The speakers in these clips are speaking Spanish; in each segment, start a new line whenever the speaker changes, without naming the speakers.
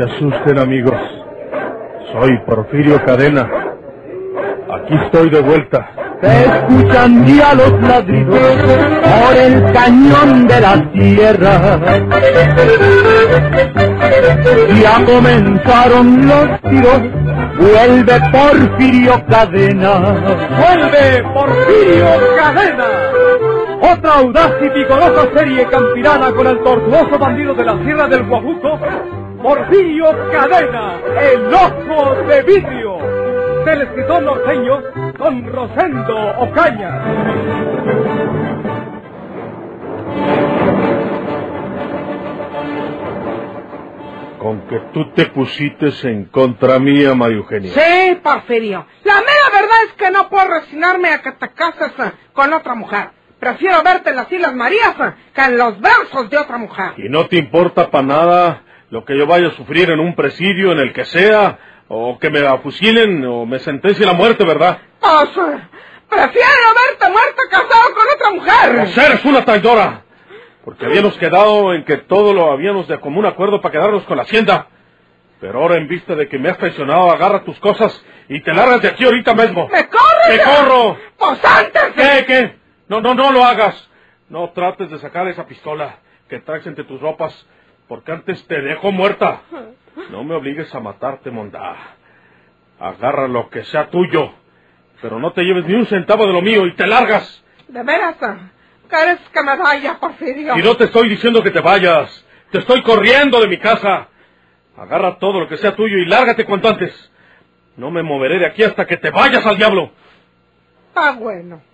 se asusten amigos. Soy Porfirio Cadena. Aquí estoy de vuelta.
Se escuchan ya los ladridos por el cañón de la tierra. Ya comenzaron los tiros, vuelve Porfirio Cadena.
¡Vuelve Porfirio Cadena! Otra audaz y vigorosa serie campirana con el tortuoso bandido de la Sierra del Guajuco, Porfirio Cadena, el ojo de vidrio, del escritor norteño Don Rosendo Ocaña.
Con que tú te pusites en contra mía, María Eugenia.
Sí, Porfirio. La mera verdad es que no puedo resignarme a que te cases eh, con otra mujer. Prefiero verte en las Islas Marías eh, que en los versos de otra mujer.
Y no te importa para nada lo que yo vaya a sufrir en un presidio, en el que sea, o que me fusilen o me sentencien a muerte, ¿verdad?
Pues, eh, prefiero verte muerto casado con otra mujer.
Pues eres una traidora. Porque habíamos quedado en que todo lo habíamos de común acuerdo para quedarnos con la hacienda. Pero ahora en vista de que me has traicionado, agarra tus cosas y te largas de aquí ahorita mismo.
¡Me corres!
¡Te corro!
Pues antes...
¿Qué, qué? No, no, no lo hagas. No trates de sacar esa pistola que traes entre tus ropas, porque antes te dejo muerta. No me obligues a matarte, mondá. Agarra lo que sea tuyo, pero no te lleves ni un centavo de lo mío y te largas.
¿De veras? ¿Quieres que me vaya, Porfirio?
Y no te estoy diciendo que te vayas. Te estoy corriendo de mi casa. Agarra todo lo que sea tuyo y lárgate cuanto antes. No me moveré de aquí hasta que te vayas al diablo.
Ah, bueno.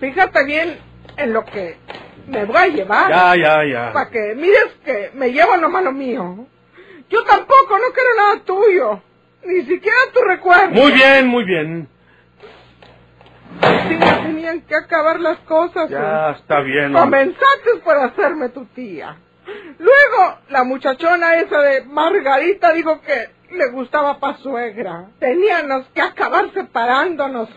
Fíjate bien en lo que me voy a llevar.
Ya, ya, ya.
Para que mires que me llevo lo mío. Yo tampoco no quiero nada tuyo. Ni siquiera tu recuerdo.
Muy bien, muy bien.
Sí, me tenían que acabar las cosas.
Ya,
¿eh?
está bien.
Comenzaste por hacerme tu tía. Luego, la muchachona esa de Margarita dijo que le gustaba pa' suegra. Teníamos que acabar separándonos.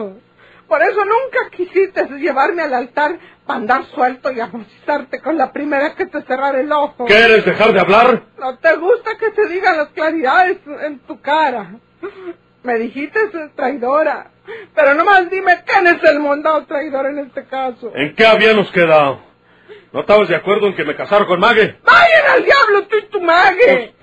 Por eso nunca quisiste llevarme al altar para andar suelto y amortizarte con la primera que te cerrara el ojo.
¿Quieres dejar de hablar?
No te gusta que te digan las claridades en tu cara. Me dijiste traidora. Pero nomás dime quién es el mondado traidor en este caso.
¿En qué habíamos quedado? ¿No estabas de acuerdo en que me casara con Mague?
¡Vayan al diablo tú y tu mague!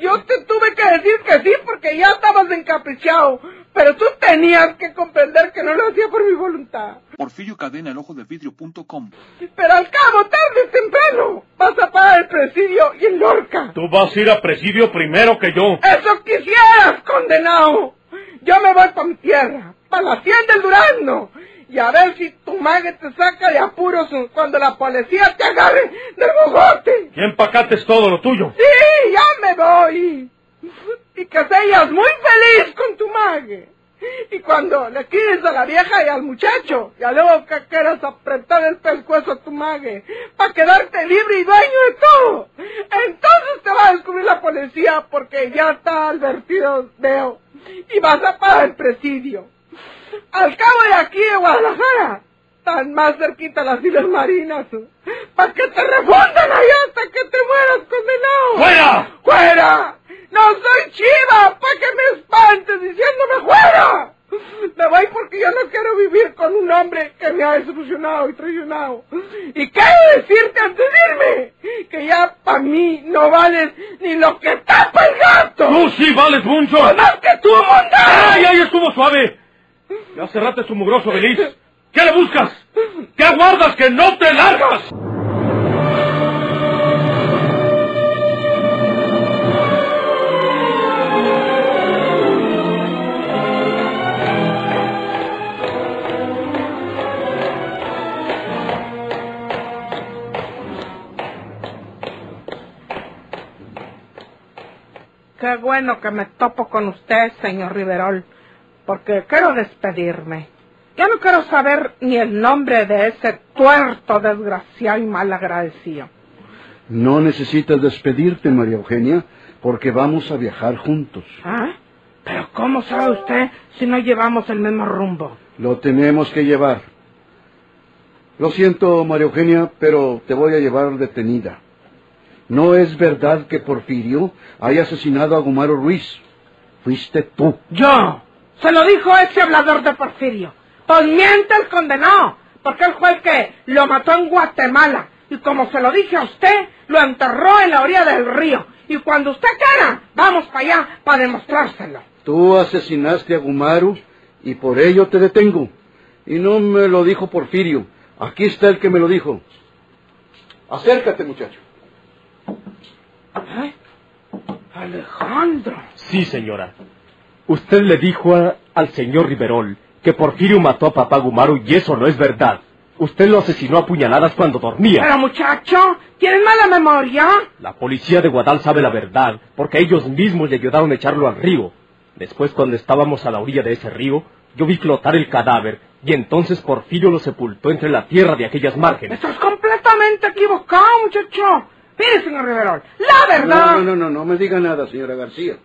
Yo te tuve que decir que sí porque ya estabas encaprichado. Pero tú tenías que comprender que no lo hacía por mi voluntad.
Porfirio Cadena, el ojo de vidrio.com.
Pero al cabo, tarde o temprano, vas a pagar el presidio y el Lorca.
Tú vas a ir a presidio primero que yo.
¡Eso quisieras, condenado! Yo me voy para mi tierra, para la hacienda del Durando. Y a ver si tu mague te saca de apuros cuando la policía te agarre del bogote.
Y empacates todo lo tuyo.
Sí, ya me voy. Y que seas muy feliz con tu mague. Y cuando le quieres a la vieja y al muchacho, ya luego que quieras apretar el pescuezo a tu mague, para quedarte libre y dueño de todo. Entonces te va a descubrir la policía porque ya está advertido, veo. Y vas a pagar el presidio. Al cabo de aquí de Guadalajara, están más cerquita las Islas Marinas, para que te refundan allá hasta que te mueras condenado.
¡Fuera!
¡Fuera! ¡No soy chiva! ¡Para que me espantes diciéndome fuera! Me voy porque yo no quiero vivir con un hombre que me ha desilusionado y traicionado. Y quiero decirte antes de irme que ya para mí no vales ni lo que tapa el gato.
¡Tú sí vales mucho!
¡Más que tú, mondado!
¡Ay, ay, estuvo suave! Ya cerraste su mugroso feliz. ¿Qué le buscas? ¿Qué aguardas que no te largas?
Qué bueno que me topo con usted, señor Riverol, porque quiero despedirme. Ya no quiero saber ni el nombre de ese tuerto desgraciado y mal agradecido.
No necesitas despedirte, María Eugenia, porque vamos a viajar juntos.
¿Ah? Pero ¿cómo sabe usted si no llevamos el mismo rumbo?
Lo tenemos que llevar. Lo siento, María Eugenia, pero te voy a llevar detenida. no es verdad que Porfirio haya asesinado a Gumaro Ruiz. Fuiste tú.
Yo. Se lo dijo ese hablador de Porfirio. Pues miente el condenado, porque él fue el que lo mató en Guatemala. Y como se lo dije a usted, lo enterró en la orilla del río. Y cuando usted quiera, vamos para allá para demostrárselo.
Tú asesinaste a Gumaru y por ello te detengo. Y no me lo dijo Porfirio. Aquí está el que me lo dijo. Acércate, muchacho.
¿Eh? Alejandro.
Sí, señora. Usted le dijo a- al señor Riverol que Porfirio mató a papá Gumaru y eso no es verdad. Usted lo asesinó a puñaladas cuando dormía.
Pero muchacho, ¿tienes mala memoria?
La policía de Guadal sabe la verdad, porque ellos mismos le ayudaron a echarlo al río. Después, cuando estábamos a la orilla de ese río, yo vi flotar el cadáver, y entonces Porfirio lo sepultó entre la tierra de aquellas márgenes.
Estás completamente equivocado, muchacho. Mire, señor Riverol, la verdad...
No, no, no, no, no me diga nada, señora García.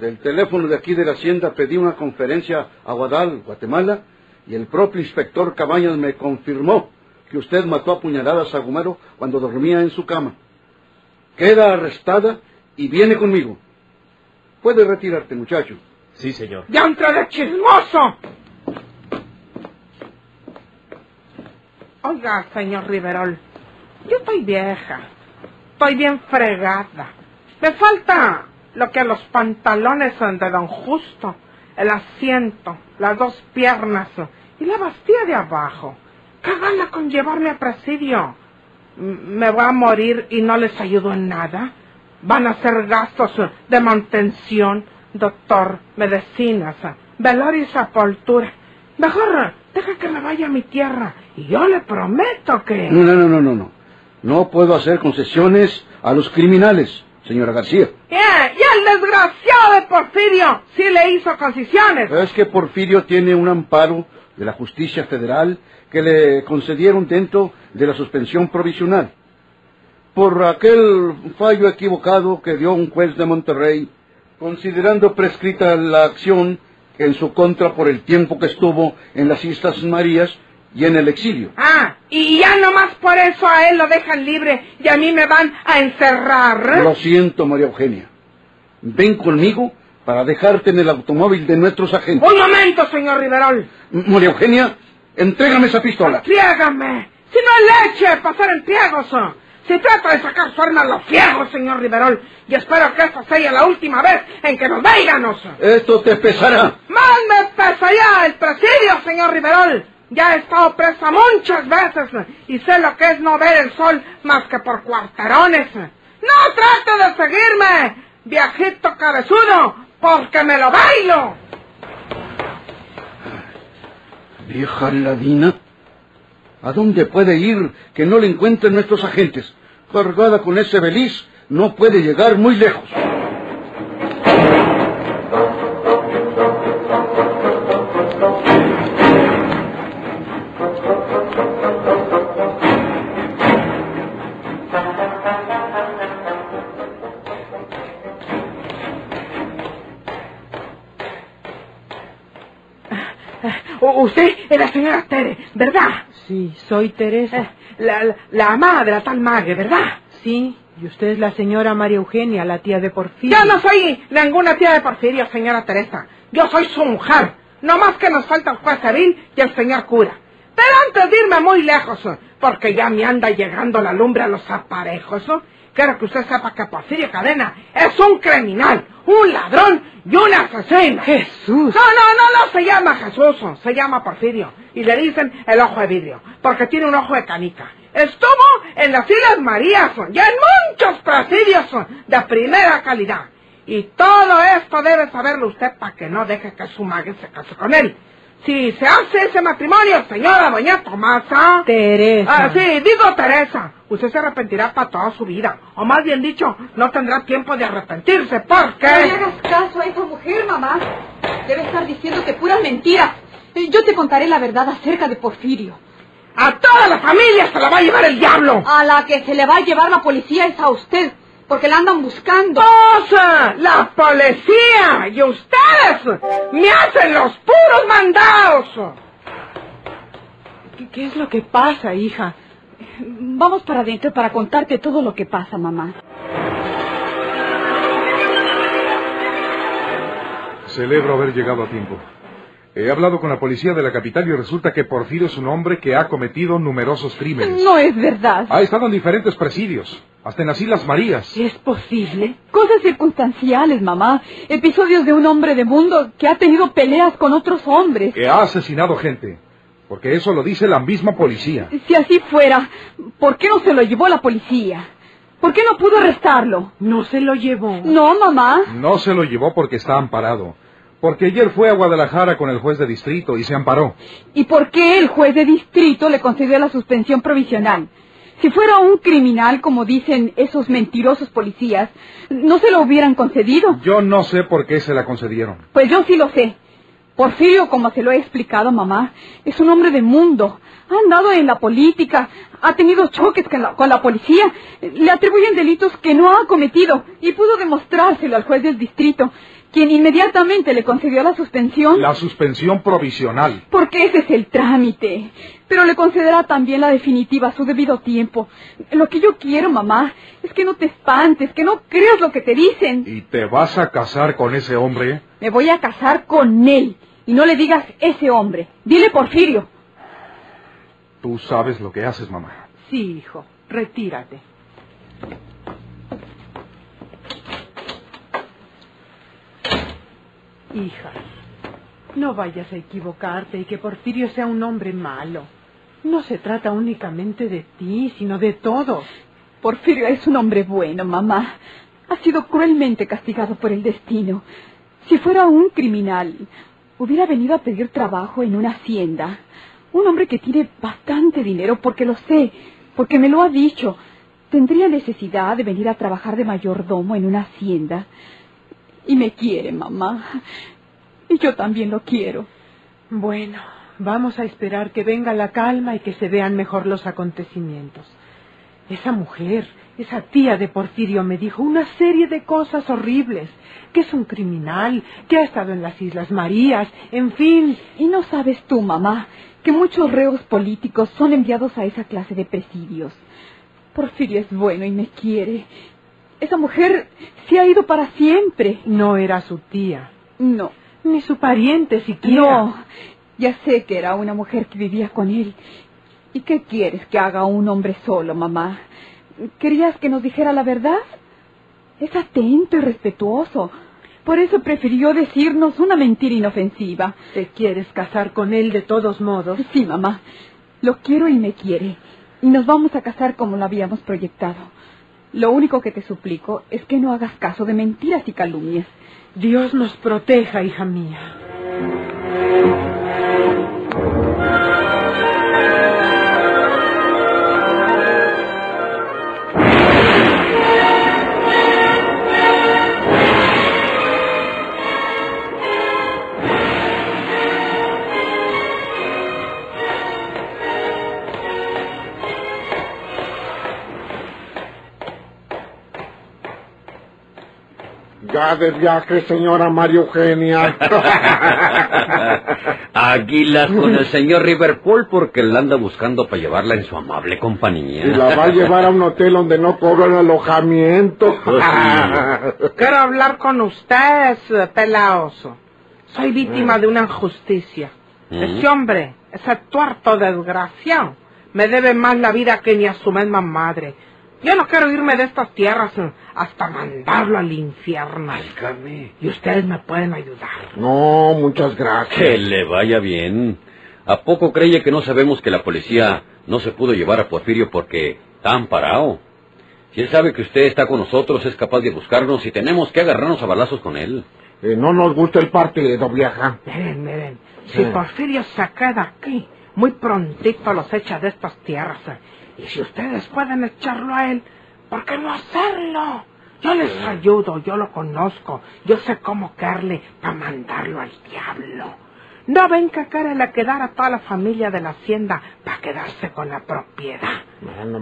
Del teléfono de aquí de la hacienda pedí una conferencia a Guadal, Guatemala, y el propio inspector Cabañas me confirmó que usted mató a puñaladas a Gumaro cuando dormía en su cama. Queda arrestada y viene conmigo. Puede retirarte, muchacho.
Sí, señor.
¡Ya entré de chismoso! Oiga, señor Riverol, yo estoy vieja, estoy bien fregada. Me falta lo que los pantalones son de don Justo, el asiento, las dos piernas y la bastilla de abajo. ¿Qué gana con llevarme a presidio? ¿Me voy a morir y no les ayudo en nada? Van a hacer gastos de mantención, doctor, medicinas, velorio y sepultura. Mejor deja que me vaya a mi tierra y yo le prometo que...
No, no, no, no, no. No puedo hacer concesiones a los criminales, señora García.
Yeah, y el desgraciado de Porfirio sí le hizo concesiones.
Es que Porfirio tiene un amparo de la justicia federal que le concedieron dentro de la suspensión provisional. Por aquel fallo equivocado que dio un juez de Monterrey, considerando prescrita la acción en su contra por el tiempo que estuvo en las Islas Marías y en el exilio.
Ah, y ya nomás por eso a él lo dejan libre y a mí me van a encerrar.
Lo siento, María Eugenia. Ven conmigo para dejarte en el automóvil de nuestros agentes.
Un momento, señor Riverol.
María Eugenia, entrégame esa pistola.
Friégame. Si no hay leche, pasar en pliegos. Si trata de sacar su arma, lo friego, señor Riverol. Y espero que esta sea la última vez en que nos veiganos.
Esto te pesará.
Más me pesa ya el presidio, señor Riverol. Ya he estado presa muchas veces y sé lo que es no ver el sol más que por cuarterones. No trate de seguirme, viejito cabezudo, porque me lo bailo.
Vieja ladina. ¿A dónde puede ir que no le encuentren nuestros agentes? Cargada con ese beliz, no puede llegar muy lejos.
Usted es la señora Tere, ¿verdad?
Sí, soy Teresa.
Eh, La, la, la amada de la tal Mague, ¿verdad?
Sí, y usted es la señora María Eugenia, la tía de Porfirio.
Yo no soy ninguna tía de Porfirio, señora Teresa. Yo soy su mujer. No más que nos falta el juez civil y el señor cura. Pero antes de irme muy lejos, porque ya me anda llegando la lumbre a los aparejos, ¿no? Quiero que usted sepa que Porfirio Cadena es un criminal, un ladrón y un asesino.
Jesús.
No, no, no, no se llama Jesús, se llama Porfirio. Y le dicen el ojo de vidrio, porque tiene un ojo de canica. Estuvo en las Islas Marías y en muchos presidios de primera calidad. Y todo esto debe saberlo usted para que no deje que su madre se case con él. Si se hace ese matrimonio, señora doña Tomasa...
Teresa.
Ah, sí, digo Teresa. Usted se arrepentirá para toda su vida. O más bien dicho, no tendrá tiempo de arrepentirse porque...
No le hagas caso a esa mujer, mamá. Debe estar diciéndote puras mentiras. Eh, Yo te contaré la verdad acerca de Porfirio.
A toda la familia se la va a llevar el diablo.
A la que se le va a llevar la policía es a usted, porque la andan buscando.
¡Cosa! ¡La policía! ¡Y ustedes! ¡Me hacen los puros mandados!
¿Qué, qué es lo que pasa, hija?
Vamos para adentro para contarte todo lo que pasa, mamá.
Celebro haber llegado a tiempo. He hablado con la policía de la capital y resulta que Porfirio es un hombre que ha cometido numerosos crímenes.
No es verdad.
Ha estado en diferentes presidios, hasta en las Islas Marías.
¿Es posible?
Cosas circunstanciales, mamá. Episodios de un hombre de mundo que ha tenido peleas con otros hombres.
Que ha asesinado gente. Porque eso lo dice la misma policía.
Si así fuera, ¿por qué no se lo llevó la policía? ¿Por qué no pudo arrestarlo?
No se lo llevó.
No, mamá.
No se lo llevó porque está amparado. Porque ayer fue a Guadalajara con el juez de distrito y se amparó.
¿Y por qué el juez de distrito le concedió la suspensión provisional? Si fuera un criminal, como dicen esos mentirosos policías, no se lo hubieran concedido.
Yo no sé por qué se la concedieron.
Pues yo sí lo sé. Porfirio, como se lo he explicado, mamá, es un hombre de mundo. Ha andado en la política, ha tenido choques con la, con la policía, le atribuyen delitos que no ha cometido y pudo demostrárselo al juez del distrito, quien inmediatamente le concedió la suspensión.
La suspensión provisional.
Porque ese es el trámite. Pero le concederá también la definitiva a su debido tiempo. Lo que yo quiero, mamá, es que no te espantes, que no creas lo que te dicen.
¿Y te vas a casar con ese hombre?
Me voy a casar con él. Y no le digas ese hombre. Dile Porfirio.
Tú sabes lo que haces, mamá.
Sí, hijo. Retírate. Hija, no vayas a equivocarte y que Porfirio sea un hombre malo. No se trata únicamente de ti, sino de todos.
Porfirio es un hombre bueno, mamá. Ha sido cruelmente castigado por el destino. Si fuera un criminal, hubiera venido a pedir trabajo en una hacienda. Un hombre que tiene bastante dinero, porque lo sé, porque me lo ha dicho. Tendría necesidad de venir a trabajar de mayordomo en una hacienda. Y me quiere, mamá. Y yo también lo quiero.
Bueno, vamos a esperar que venga la calma y que se vean mejor los acontecimientos. Esa mujer, esa tía de Porfirio me dijo una serie de cosas horribles, que es un criminal, que ha estado en las Islas Marías, en fin.
Y no sabes tú, mamá, que muchos reos políticos son enviados a esa clase de presidios. Porfirio es bueno y me quiere. Esa mujer se ha ido para siempre.
No era su tía,
No,
ni su pariente siquiera.
no. Ya sé que era una mujer que vivía con él. ¿Y qué quieres que haga un hombre solo, mamá? ¿Querías que nos dijera la verdad? Es atento y respetuoso. Por eso prefirió decirnos una mentira inofensiva.
¿Te quieres casar con él de todos modos?
Sí, mamá. Lo quiero y me quiere. Y nos vamos a casar como lo habíamos proyectado. Lo único que te suplico es que no hagas caso de mentiras y calumnias.
Dios nos proteja, hija mía.
De viaje, señora María Eugenia.
Águilas con el señor Riverpool porque la anda buscando para llevarla en su amable compañía.
y la va a llevar a un hotel donde no cobran alojamiento.
Pues
Quiero hablar con ustedes, pelaoso. Soy víctima de una injusticia.
Mm.
Ese hombre, ese tuerto desgraciado, me debe más la vida que ni a su misma madre. Yo no quiero irme de estas tierras hasta mandarlo al infierno. Y ustedes me pueden ayudar.
No, muchas gracias.
Que le vaya bien. ¿A poco cree que no sabemos que la policía no se pudo llevar a Porfirio porque está amparado? Si él sabe que usted está con nosotros, es capaz de buscarnos y tenemos que agarrarnos a balazos con él.
Eh, no nos gusta el partido, vieja.
Miren, miren, si
Sí.
Porfirio se queda aquí, muy prontito los echa de estas tierras. eh. Y si ustedes pueden echarlo a él, ¿por qué no hacerlo? Yo les ayudo, yo lo conozco, yo sé cómo caerle para mandarlo al diablo. ¿No ven que le quedar a toda la familia de la hacienda para quedarse con la propiedad?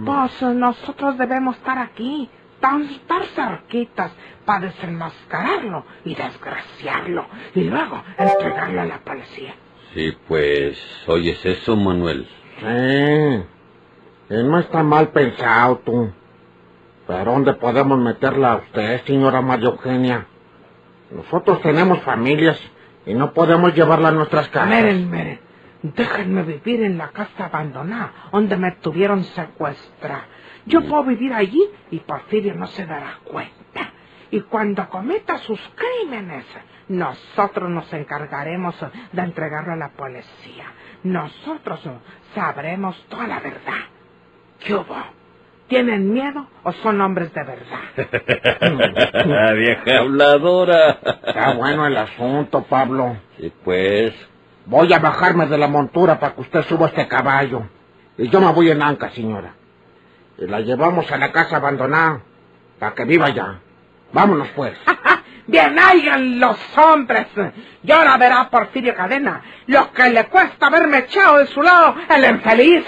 Pues eh, nosotros debemos estar aquí, tan, estar cerquitas, para desenmascararlo y desgraciarlo, y luego entregarlo a la policía.
Sí, pues, oyes eso, Manuel.
Sí. Y no está mal pensado, tú. ¿Pero dónde podemos meterla a usted, señora María Eugenia? Nosotros tenemos familias y no podemos llevarla a nuestras casas.
Miren, déjenme vivir en la casa abandonada, donde me tuvieron secuestrada. Yo puedo vivir allí y Porfirio no se dará cuenta. Y cuando cometa sus crímenes, nosotros nos encargaremos de entregarlo a la policía. Nosotros sabremos toda la verdad. ¿Qué hubo? ¿Tienen miedo o son hombres de verdad?
Vieja habladora.
Está bueno el asunto, Pablo.
Y pues,
Voy a bajarme de la montura para que usted suba este caballo. Y yo me voy en anca, señora. Y la llevamos a la casa abandonada para que viva ya. Vámonos, pues.
Bien, hagan los hombres. Y ahora verá Porfirio Cadena lo que le cuesta haberme echado de su lado el infeliz.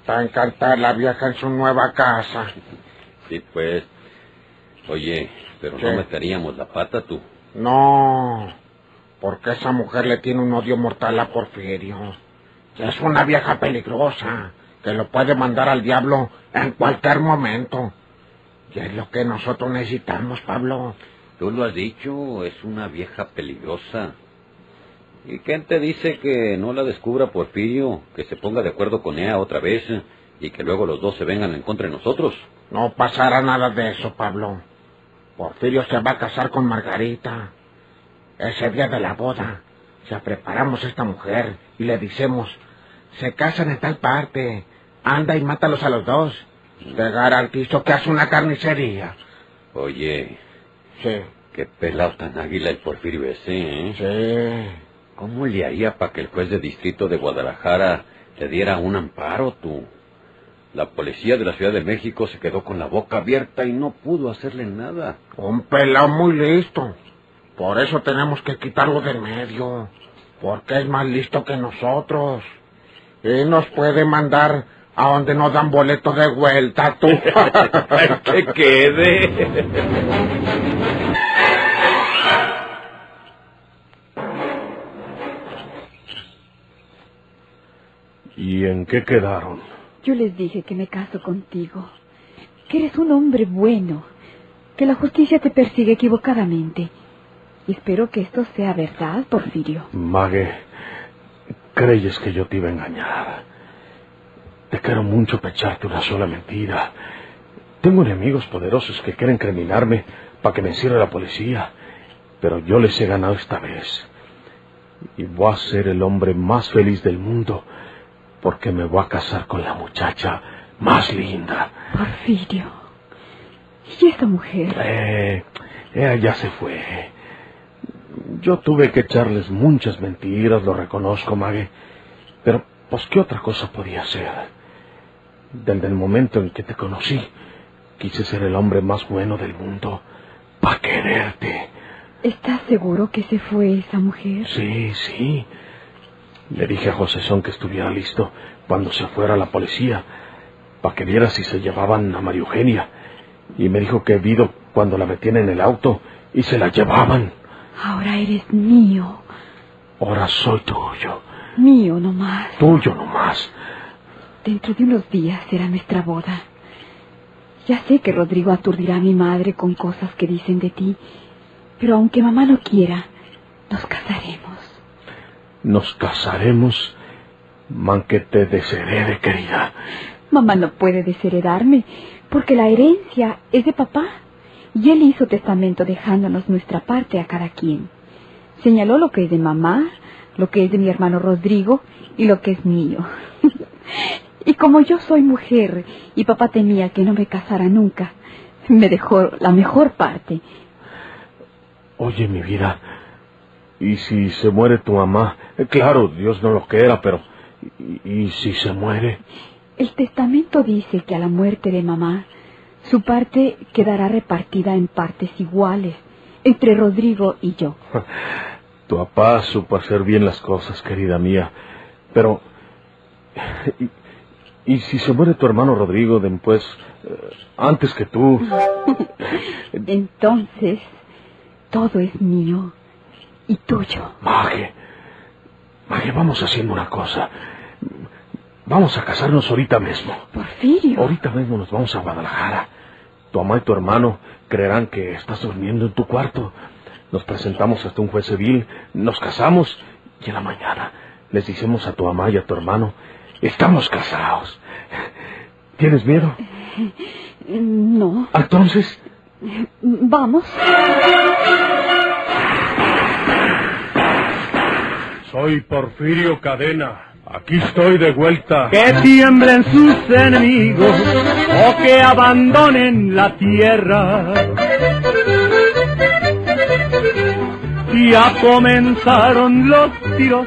Está encantada la vieja en su nueva casa.
sí, pues. Oye, pero
¿Qué?
no meteríamos la pata tú.
No, porque esa mujer le tiene un odio mortal a Porfirio. Es una vieja peligrosa que lo puede mandar al diablo en cualquier momento. Y es lo que nosotros necesitamos, Pablo.
Tú lo has dicho, es una vieja peligrosa. ¿Y quién te dice que no la descubra Porfirio, que se ponga de acuerdo con ella otra vez y que luego los dos se vengan en contra de nosotros?
No pasará nada de eso, Pablo. Porfirio se va a casar con Margarita. Ese día de la boda, ya preparamos a esta mujer y le decimos, se casan en tal parte, anda y mátalos a los dos. Te garantizo que hace una carnicería.
Oye,
Sí,
qué pelado tan águila el Porfirio ese, ¿eh?
sí.
¿Cómo le haría para que el juez de distrito de Guadalajara le diera un amparo, tú? La policía de la Ciudad de México se quedó con la boca abierta y no pudo hacerle nada.
Un pelado muy listo. Por eso tenemos que quitarlo del medio. Porque es más listo que nosotros. Y nos puede mandar a donde nos dan boleto de vuelta, tú.
que quede.
¿Y en qué quedaron?
Yo les dije que me caso contigo, que eres un hombre bueno, que la justicia te persigue equivocadamente. Y espero que esto sea verdad, Porfirio.
Mague, creyes que yo te iba a engañar. Te quiero mucho para echarte una sola mentira. Tengo enemigos poderosos que quieren criminarme para que me encierre la policía. Pero yo les he ganado esta vez. Y voy a ser el hombre más feliz del mundo porque me voy a casar con la muchacha más linda.
Porfirio. ¿Y esta mujer?
Eh, ella ya se fue. Yo tuve que echarles muchas mentiras, lo reconozco, Mague. Pero, pues, ¿qué otra cosa podía hacer? Desde el momento en que te conocí, quise ser el hombre más bueno del mundo, para quererte.
¿Estás seguro que se fue esa mujer?
Sí, sí. Le dije a José que estuviera listo cuando se fuera la policía, para que viera si se llevaban a María Eugenia. Y me dijo que vido cuando la metían en el auto y se la llevaban.
Ahora eres mío.
Ahora soy tuyo,
Mío nomás.
tuyo nomás.
Dentro de unos días será nuestra boda. Ya sé que Rodrigo aturdirá a mi madre con cosas que dicen de ti, pero aunque mamá no quiera, nos casaremos.
Nos casaremos, man que te desherede, querida.
Mamá no puede desheredarme, porque la herencia es de papá. Y él hizo testamento dejándonos nuestra parte a cada quien. Señaló lo que es de mamá, lo que es de mi hermano Rodrigo y lo que es mío. y como yo soy mujer y papá temía que no me casara nunca, me dejó la mejor parte.
Oye, mi vida, ¿y si se muere tu mamá? Eh, claro, Dios no lo quiera, pero... ¿Y, y si se muere?
El testamento dice que a la muerte de mamá, su parte quedará repartida en partes iguales entre Rodrigo y yo.
Tu papá supo hacer bien las cosas, querida mía. Pero... ¿Y, si se muere tu hermano Rodrigo después, eh, antes que tú?
Entonces, todo es mío. y tuyo.
Maje, Maje, vamos haciendo una cosa. Vamos a casarnos ahorita mismo.
Porfirio.
Ahorita mismo nos vamos a Guadalajara. Tu mamá y tu hermano creerán que estás durmiendo en tu cuarto. Nos presentamos hasta un juez civil, nos casamos y en la mañana les decimos a tu mamá y a tu hermano, estamos casados. ¿Tienes miedo?
No.
Entonces,
Vamos.
soy Porfirio Cadena. Aquí estoy de vuelta.
Que tiemblen sus enemigos o que abandonen la tierra. Ya comenzaron los tiros,